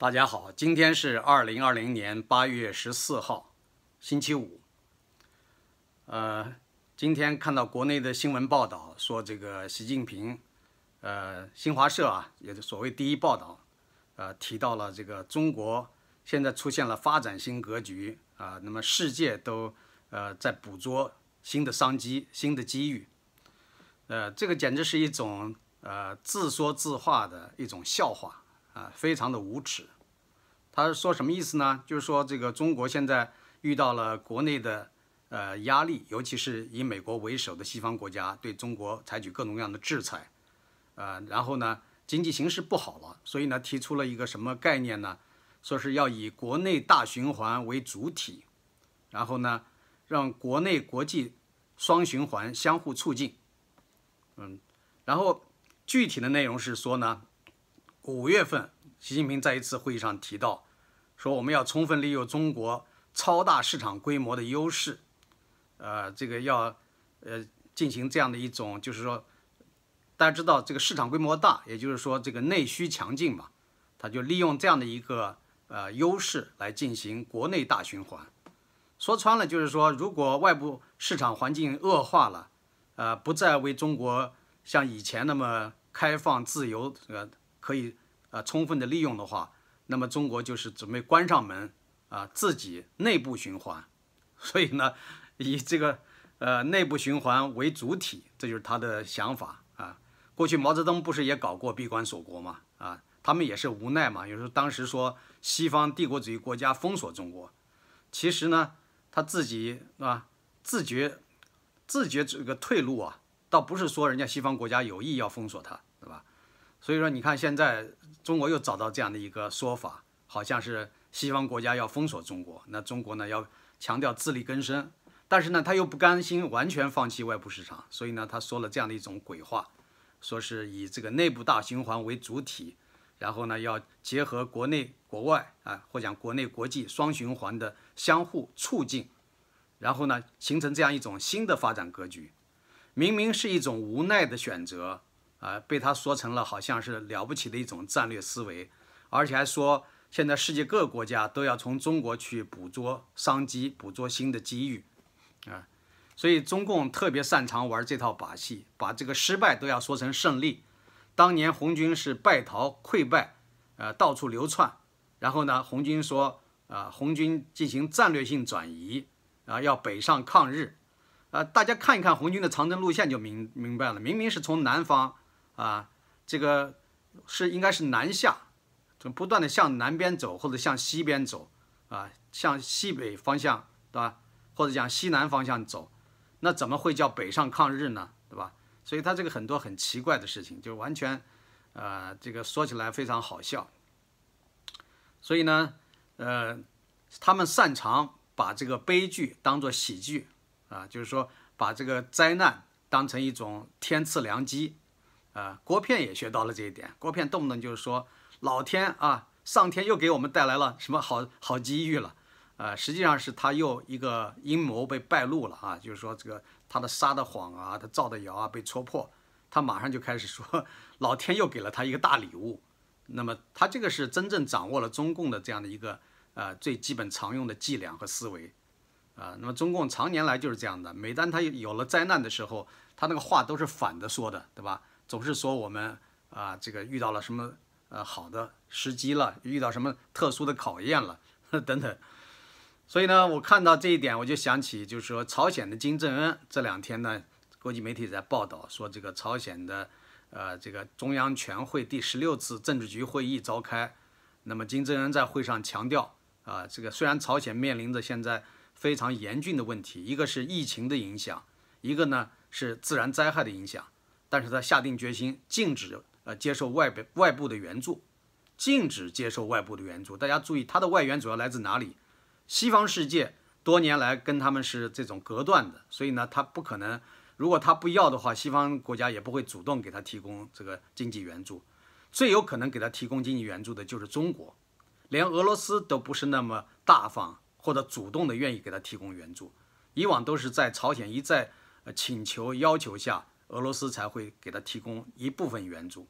大家好，今天是二零二零年八月十四号，星期五。呃，今天看到国内的新闻报道说，这个习近平，呃，新华社啊，也是所谓第一报道，呃，提到了这个中国现在出现了发展新格局啊，那么世界都呃在捕捉新的商机、新的机遇，呃，这个简直是一种呃自说自话的一种笑话。啊，非常的无耻。他说什么意思呢？就是说这个中国现在遇到了国内的呃压力，尤其是以美国为首的西方国家对中国采取各种各样的制裁，呃，然后呢经济形势不好了，所以呢提出了一个什么概念呢？说是要以国内大循环为主体，然后呢让国内国际双循环相互促进。嗯，然后具体的内容是说呢。五月份，习近平在一次会议上提到，说我们要充分利用中国超大市场规模的优势，呃，这个要呃进行这样的一种，就是说，大家知道这个市场规模大，也就是说这个内需强劲嘛，他就利用这样的一个呃优势来进行国内大循环。说穿了就是说，如果外部市场环境恶化了，呃，不再为中国像以前那么开放自由，呃。可以啊，充分的利用的话，那么中国就是准备关上门啊，自己内部循环。所以呢，以这个呃内部循环为主体，这就是他的想法啊。过去毛泽东不是也搞过闭关锁国嘛？啊，他们也是无奈嘛。有时候当时说西方帝国主义国家封锁中国，其实呢他自己啊自觉自觉这个退路啊，倒不是说人家西方国家有意要封锁他。对吧所以说，你看现在中国又找到这样的一个说法，好像是西方国家要封锁中国，那中国呢要强调自力更生，但是呢他又不甘心完全放弃外部市场，所以呢他说了这样的一种鬼话，说是以这个内部大循环为主体，然后呢要结合国内国外啊，或讲国内国际双循环的相互促进，然后呢形成这样一种新的发展格局，明明是一种无奈的选择。啊，被他说成了好像是了不起的一种战略思维，而且还说现在世界各个国家都要从中国去捕捉商机、捕捉新的机遇，啊，所以中共特别擅长玩这套把戏，把这个失败都要说成胜利。当年红军是败逃溃败，呃，到处流窜，然后呢，红军说啊，红军进行战略性转移，啊，要北上抗日，啊，大家看一看红军的长征路线就明明白了，明明是从南方。啊，这个是应该是南下，就不断的向南边走，或者向西边走，啊，向西北方向，对吧？或者讲西南方向走，那怎么会叫北上抗日呢？对吧？所以他这个很多很奇怪的事情，就完全，呃，这个说起来非常好笑。所以呢，呃，他们擅长把这个悲剧当做喜剧，啊，就是说把这个灾难当成一种天赐良机。啊，郭片也学到了这一点。郭片动不动就是说，老天啊，上天又给我们带来了什么好好机遇了，啊，实际上是他又一个阴谋被败露了啊，就是说这个他的撒的谎啊，他造的谣啊被戳破，他马上就开始说，老天又给了他一个大礼物。那么他这个是真正掌握了中共的这样的一个呃最基本常用的伎俩和思维，啊，那么中共常年来就是这样的，每当他有了灾难的时候，他那个话都是反的说的，对吧？总是说我们啊，这个遇到了什么呃好的时机了，遇到什么特殊的考验了 等等。所以呢，我看到这一点，我就想起，就是说朝鲜的金正恩这两天呢，国际媒体在报道说，这个朝鲜的呃这个中央全会第十六次政治局会议召开，那么金正恩在会上强调啊，这个虽然朝鲜面临着现在非常严峻的问题，一个是疫情的影响，一个呢是自然灾害的影响。但是他下定决心禁止呃接受外边外部的援助，禁止接受外部的援助。大家注意，他的外援主要来自哪里？西方世界多年来跟他们是这种隔断的，所以呢，他不可能。如果他不要的话，西方国家也不会主动给他提供这个经济援助。最有可能给他提供经济援助的就是中国，连俄罗斯都不是那么大方或者主动的愿意给他提供援助。以往都是在朝鲜一再请求要求下。俄罗斯才会给他提供一部分援助，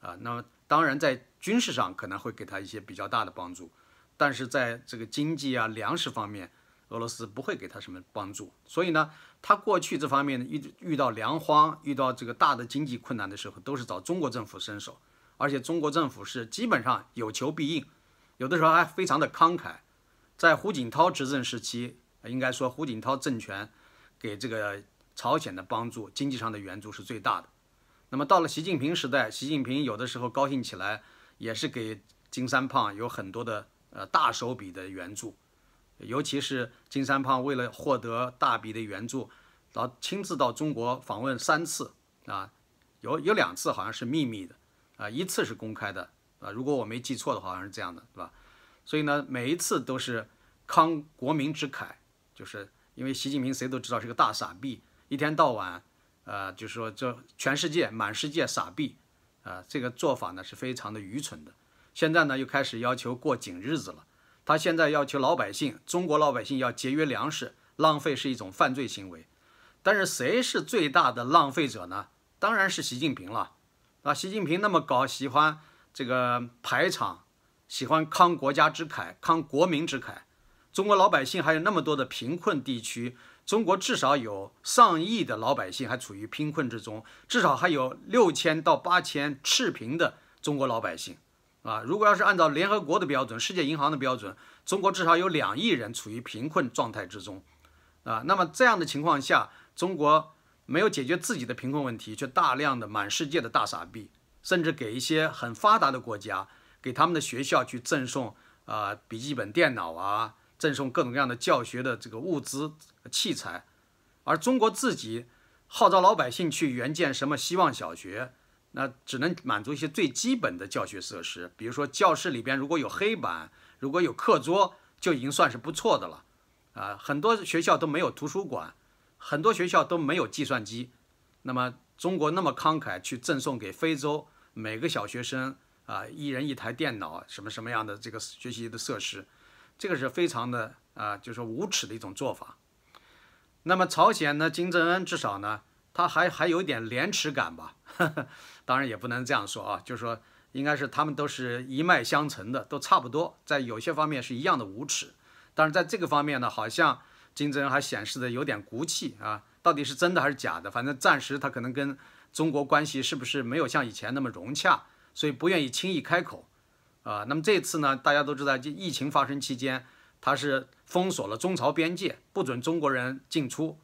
啊，那么当然在军事上可能会给他一些比较大的帮助，但是在这个经济啊、粮食方面，俄罗斯不会给他什么帮助。所以呢，他过去这方面遇遇到粮荒、遇到这个大的经济困难的时候，都是找中国政府伸手，而且中国政府是基本上有求必应，有的时候还非常的慷慨。在胡锦涛执政时期，应该说胡锦涛政权给这个朝鲜的帮助、经济上的援助是最大的。那么到了习近平时代，习近平有的时候高兴起来，也是给金三胖有很多的呃大手笔的援助，尤其是金三胖为了获得大笔的援助，然后亲自到中国访问三次啊，有有两次好像是秘密的啊，一次是公开的啊，如果我没记错的话，好像是这样的，对吧？所以呢，每一次都是慷国民之慨，就是因为习近平谁都知道是个大傻逼，一天到晚。呃，就是说，这全世界满世界傻逼，啊，这个做法呢是非常的愚蠢的。现在呢又开始要求过紧日子了。他现在要求老百姓，中国老百姓要节约粮食，浪费是一种犯罪行为。但是谁是最大的浪费者呢？当然是习近平了。啊，习近平那么搞，喜欢这个排场，喜欢慷国家之慨，慷国民之慨。中国老百姓还有那么多的贫困地区。中国至少有上亿的老百姓还处于贫困之中，至少还有六千到八千赤贫的中国老百姓，啊，如果要是按照联合国的标准、世界银行的标准，中国至少有两亿人处于贫困状态之中，啊，那么这样的情况下，中国没有解决自己的贫困问题，却大量的满世界的大傻逼，甚至给一些很发达的国家，给他们的学校去赠送啊笔记本电脑啊。赠送各种各样的教学的这个物资器材，而中国自己号召老百姓去援建什么希望小学，那只能满足一些最基本的教学设施，比如说教室里边如果有黑板，如果有课桌，就已经算是不错的了。啊，很多学校都没有图书馆，很多学校都没有计算机。那么中国那么慷慨去赠送给非洲每个小学生啊，一人一台电脑，什么什么样的这个学习的设施？这个是非常的啊，就是说无耻的一种做法。那么朝鲜呢，金正恩至少呢，他还还有一点廉耻感吧？当然也不能这样说啊，就是说应该是他们都是一脉相承的，都差不多，在有些方面是一样的无耻。但是在这个方面呢，好像金正恩还显示的有点骨气啊，到底是真的还是假的？反正暂时他可能跟中国关系是不是没有像以前那么融洽，所以不愿意轻易开口。啊，那么这次呢，大家都知道，这疫情发生期间，他是封锁了中朝边界，不准中国人进出。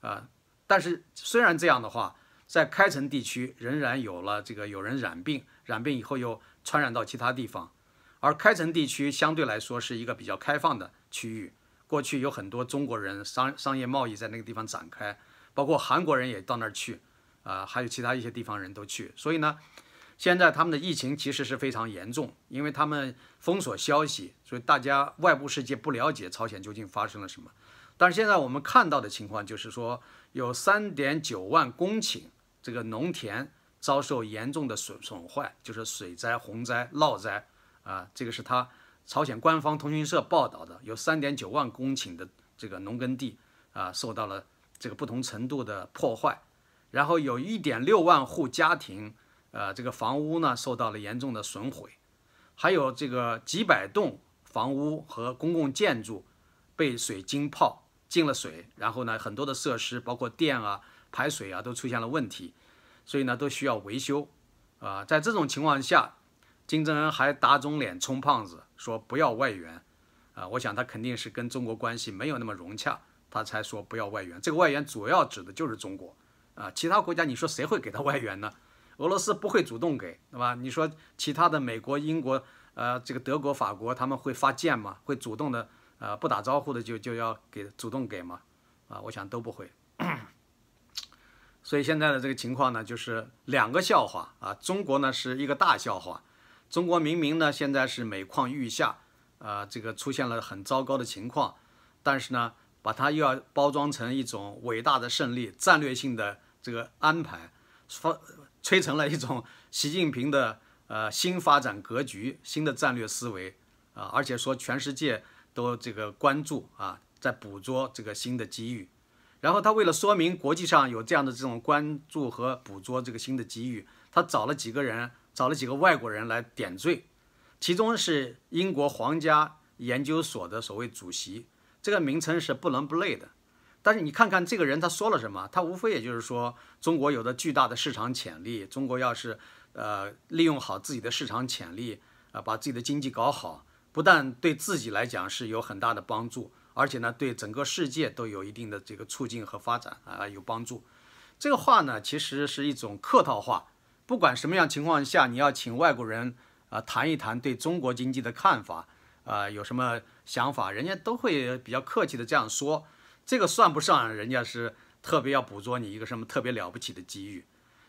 啊，但是虽然这样的话，在开城地区仍然有了这个有人染病，染病以后又传染到其他地方。而开城地区相对来说是一个比较开放的区域，过去有很多中国人商商业贸易在那个地方展开，包括韩国人也到那儿去，啊，还有其他一些地方人都去，所以呢。现在他们的疫情其实是非常严重，因为他们封锁消息，所以大家外部世界不了解朝鲜究竟发生了什么。但是现在我们看到的情况就是说，有三点九万公顷这个农田遭受严重的损损坏，就是水灾、洪灾、涝灾啊，这个是他朝鲜官方通讯社报道的，有三点九万公顷的这个农耕地啊受到了这个不同程度的破坏，然后有一点六万户家庭。呃，这个房屋呢受到了严重的损毁，还有这个几百栋房屋和公共建筑被水浸泡进了水，然后呢，很多的设施包括电啊、排水啊都出现了问题，所以呢都需要维修。啊，在这种情况下，金正恩还打肿脸充胖子，说不要外援。啊，我想他肯定是跟中国关系没有那么融洽，他才说不要外援。这个外援主要指的就是中国。啊，其他国家你说谁会给他外援呢？俄罗斯不会主动给，对吧？你说其他的美国、英国，呃，这个德国、法国，他们会发箭吗？会主动的，呃，不打招呼的就就要给主动给吗？啊，我想都不会。所以现在的这个情况呢，就是两个笑话啊。中国呢是一个大笑话，中国明明呢现在是每况愈下，啊，这个出现了很糟糕的情况，但是呢，把它又要包装成一种伟大的胜利、战略性的这个安排，发。吹成了一种 习近平的呃新发展格局、新的战略思维啊，而且说全世界都这个关注啊，在捕捉这个新的机遇。然后他为了说明国际上有这样的这种关注和捕捉这个新的机遇，他找了几个人找了几个外国人来点缀，其中是英国皇家研究所的所谓主席，这个名称是不伦不类的。但是你看看这个人他说了什么，他无非也就是说中国有着巨大的市场潜力，中国要是呃利用好自己的市场潜力，啊把自己的经济搞好，不但对自己来讲是有很大的帮助。而且呢，对整个世界都有一定的这个促进和发展啊有帮助。这个话呢，其实是一种客套话。不管什么样情况下，你要请外国人啊谈一谈对中国经济的看法啊，有什么想法，人家都会比较客气的这样说。这个算不上人家是特别要捕捉你一个什么特别了不起的机遇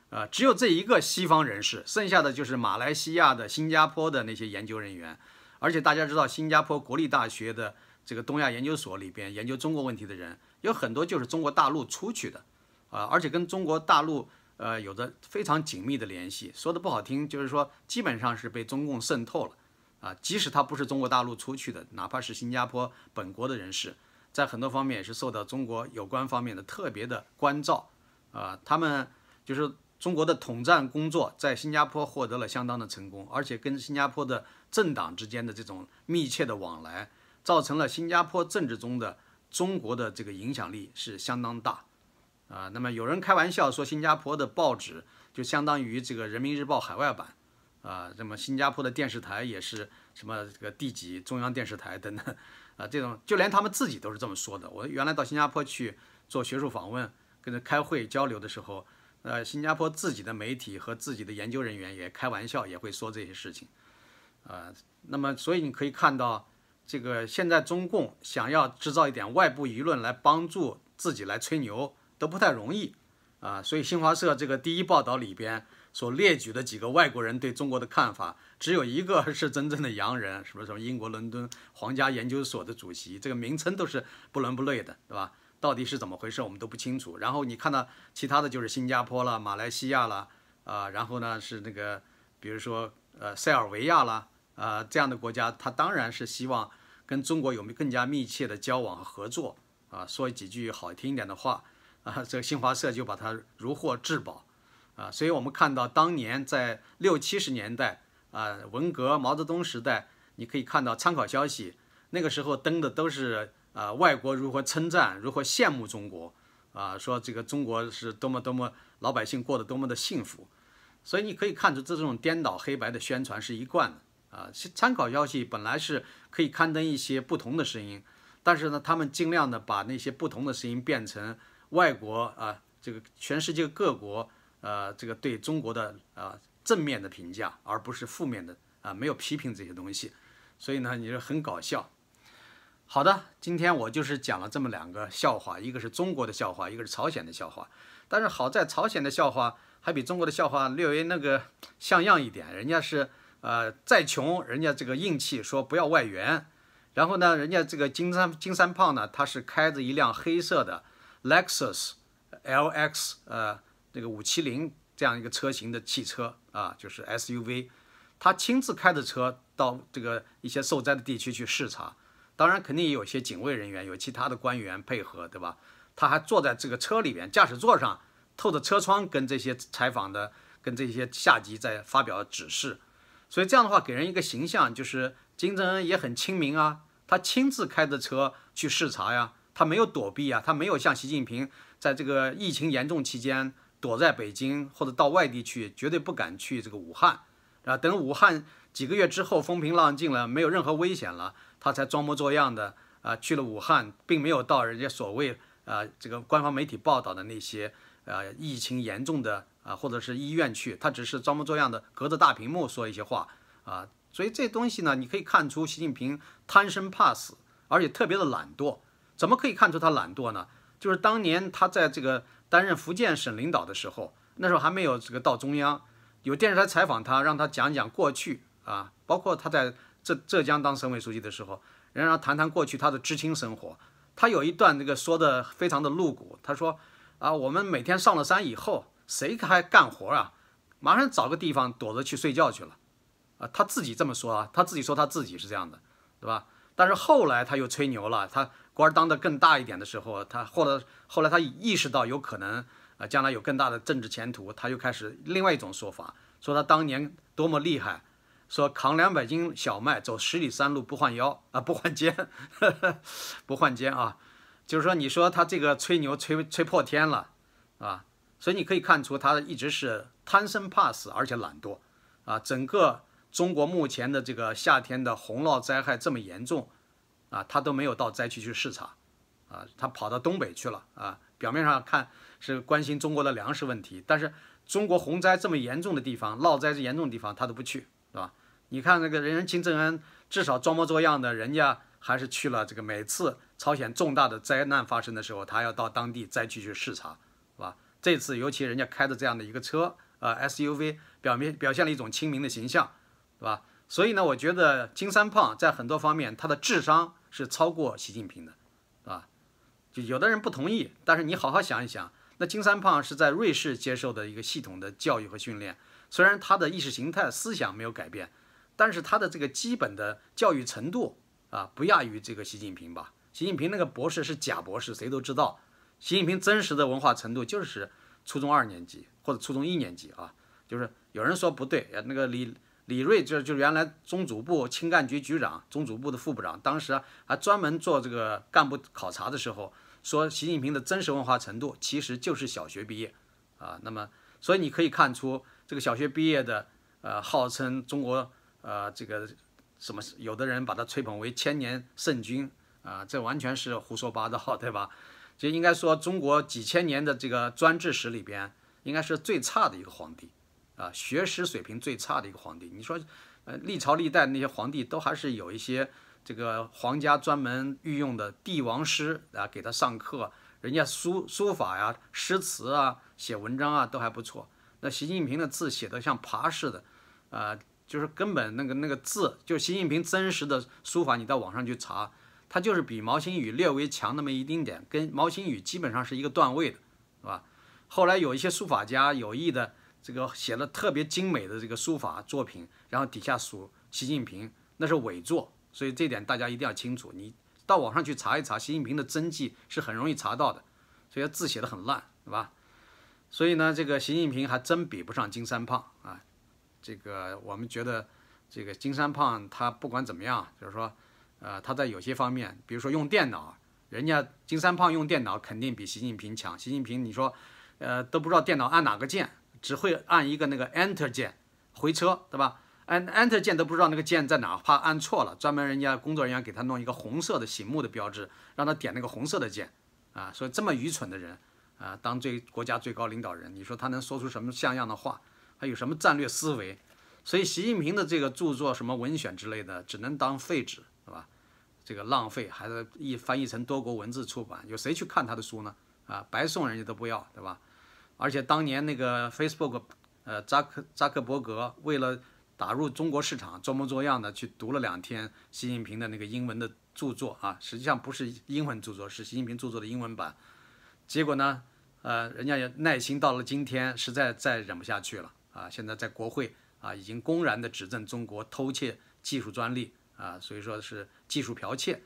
啊。只有这一个西方人士，剩下的就是马来西亚的、新加坡的那些研究人员。而且大家知道，新加坡国立大学的。这个东亚研究所里边研究中国问题的人有很多就是中国大陆出去的，啊，而且跟中国大陆呃有着非常紧密的联系。说的不好听，就是说基本上是被中共渗透了，啊，即使他不是中国大陆出去的，哪怕是新加坡本国的人士，在很多方面也是受到中国有关方面的特别的关照，啊，他们就是中国的统战工作在新加坡获得了相当的成功，而且跟新加坡的政党之间的这种密切的往来。造成了新加坡政治中的中国的这个影响力是相当大，啊，那么有人开玩笑说新加坡的报纸就相当于这个人民日报海外版，啊，那么新加坡的电视台也是什么这个地级中央电视台等等，啊，这种就连他们自己都是这么说的。我原来到新加坡去做学术访问，跟着开会交流的时候，呃，新加坡自己的媒体和自己的研究人员也开玩笑也会说这些事情，啊，那么所以你可以看到。这个现在中共想要制造一点外部舆论来帮助自己来吹牛都不太容易啊，所以新华社这个第一报道里边所列举的几个外国人对中国的看法，只有一个是真正的洋人，什么什么英国伦敦皇家研究所的主席，这个名称都是不伦不类的，对吧？到底是怎么回事，我们都不清楚。然后你看到其他的就是新加坡了、马来西亚了啊，然后呢是那个比如说呃塞尔维亚了。啊，这样的国家，他当然是希望跟中国有更加密切的交往和合作啊。说几句好听一点的话啊，这个新华社就把它如获至宝啊。所以我们看到当年在六七十年代啊，文革、毛泽东时代，你可以看到参考消息，那个时候登的都是啊，外国如何称赞、如何羡慕中国啊，说这个中国是多么多么老百姓过得多么的幸福。所以你可以看出，这种颠倒黑白的宣传是一贯的。啊，参考消息本来是可以刊登一些不同的声音，但是呢，他们尽量的把那些不同的声音变成外国啊，这个全世界各国呃，这个对中国的啊正面的评价，而不是负面的啊，没有批评这些东西，所以呢，你是很搞笑。好的，今天我就是讲了这么两个笑话，一个是中国的笑话，一个是朝鲜的笑话。但是好在朝鲜的笑话还比中国的笑话略微那个像样一点，人家是。呃，再穷，人家这个硬气说不要外援，然后呢，人家这个金三金三胖呢，他是开着一辆黑色的 Lexus LX，呃，这个五七零这样一个车型的汽车啊，就是 SUV，他亲自开着车到这个一些受灾的地区去视察，当然肯定也有些警卫人员，有其他的官员配合，对吧？他还坐在这个车里边驾驶座上，透着车窗跟这些采访的跟这些下级在发表指示。所以这样的话，给人一个形象，就是金正恩也很亲民啊，他亲自开着车去视察呀，他没有躲避啊，他没有像习近平在这个疫情严重期间躲在北京或者到外地去，绝对不敢去这个武汉啊。等武汉几个月之后风平浪静了，没有任何危险了，他才装模作样的啊去了武汉，并没有到人家所谓啊这个官方媒体报道的那些啊疫情严重的。啊，或者是医院去，他只是装模作样的隔着大屏幕说一些话啊，所以这东西呢，你可以看出习近平贪生怕死，而且特别的懒惰。怎么可以看出他懒惰呢？就是当年他在这个担任福建省领导的时候，那时候还没有这个到中央，有电视台采访他，让他讲讲过去啊，包括他在浙浙江当省委书记的时候，人让他谈谈过去他的知青生活。他有一段那个说的非常的露骨，他说啊，我们每天上了山以后。谁还干活啊？马上找个地方躲着去睡觉去了，啊，他自己这么说啊，他自己说他自己是这样的，对吧？但是后来他又吹牛了，他官当得更大一点的时候，他后来后来他意识到有可能啊，将来有更大的政治前途，他又开始另外一种说法，说他当年多么厉害，说扛两百斤小麦走十里山路不换腰啊，不换肩，不换肩啊，就是说你说他这个吹牛吹吹破天了啊，所以你可以看出他一直是贪生怕死，而且懒惰啊。整个中国目前的这个夏天的洪涝灾害这么严重啊，他都没有到灾区去视察啊，他跑到东北去了啊。表面上看是关心中国的粮食问题，但是中国洪灾这么严重的地方，涝灾是严重的地方，他都不去，是吧？你看那个人人金正恩，至少装模作样的，人家还是去了这个。每次朝鲜重大的灾难发生的时候，他要到当地灾区去视察，是吧？这次尤其人家开着这样的一个车，呃，SUV，表面表现了一种亲民的形象，是吧？所以呢，我觉得金三胖在很多方面他的智商是超过习近平的，啊？就有的人不同意，但是你好好想一想，那金三胖是在瑞士接受的一个系统的教育和训练，虽然他的意识形态思想没有改变，但是他的这个基本的教育程度啊，不亚于这个习近平吧？习近平那个博士是假博士，谁都知道，习近平真实的文化程度就是初中二年级或者初中一年级啊，就是有人说不对，那个李。李瑞就就原来中组部青干局局长，中组部的副部长，当时还专门做这个干部考察的时候，说习近平的真实文化程度其实就是小学毕业，啊，那么所以你可以看出这个小学毕业的，呃，号称中国呃这个什么，有的人把他吹捧为千年圣君，啊，这完全是胡说八道，对吧？就应该说中国几千年的这个专制史里边，应该是最差的一个皇帝。啊，学识水平最差的一个皇帝，你说，呃，历朝历代那些皇帝都还是有一些这个皇家专门御用的帝王师啊，给他上课，人家书书法呀、诗词啊、写文章啊都还不错。那习近平的字写的像爬似的，啊，就是根本那个那个字，就习近平真实的书法，你到网上去查，他就是比毛新宇略微强那么一丁点，跟毛新宇基本上是一个段位的，是吧？后来有一些书法家有意的。这个写了特别精美的这个书法作品，然后底下署习近平，那是伪作，所以这点大家一定要清楚。你到网上去查一查，习近平的真迹是很容易查到的，所以字写的很烂，是吧？所以呢，这个习近平还真比不上金三胖啊。这个我们觉得，这个金三胖他不管怎么样，就是说，呃，他在有些方面，比如说用电脑，人家金三胖用电脑肯定比习近平强。习近平你说，呃，都不知道电脑按哪个键。只会按一个那个 Enter 键回车，对吧？按 Enter 键都不知道那个键在哪，怕按错了，专门人家工作人员给他弄一个红色的醒目的标志，让他点那个红色的键啊。所以这么愚蠢的人啊，当最国家最高领导人，你说他能说出什么像样的话？还有什么战略思维？所以习近平的这个著作什么文选之类的，只能当废纸，是吧？这个浪费，还是译翻译成多国文字出版，有谁去看他的书呢？啊，白送人家都不要，对吧？而且当年那个 Facebook，呃，扎克扎克伯格为了打入中国市场，装模作样的去读了两天习近平的那个英文的著作啊，实际上不是英文著作，是习近平著作的英文版。结果呢，呃，人家也耐心到了今天，实在再忍不下去了啊，现在在国会啊，已经公然的指证中国偷窃技术专利啊，所以说是技术剽窃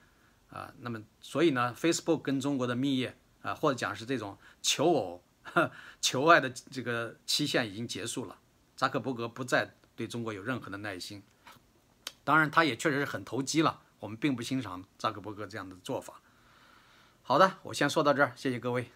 啊。那么，所以呢，Facebook 跟中国的蜜月啊，或者讲是这种求偶。求爱的这个期限已经结束了，扎克伯格不再对中国有任何的耐心。当然，他也确实是很投机了。我们并不欣赏扎克伯格这样的做法。好的，我先说到这儿，谢谢各位。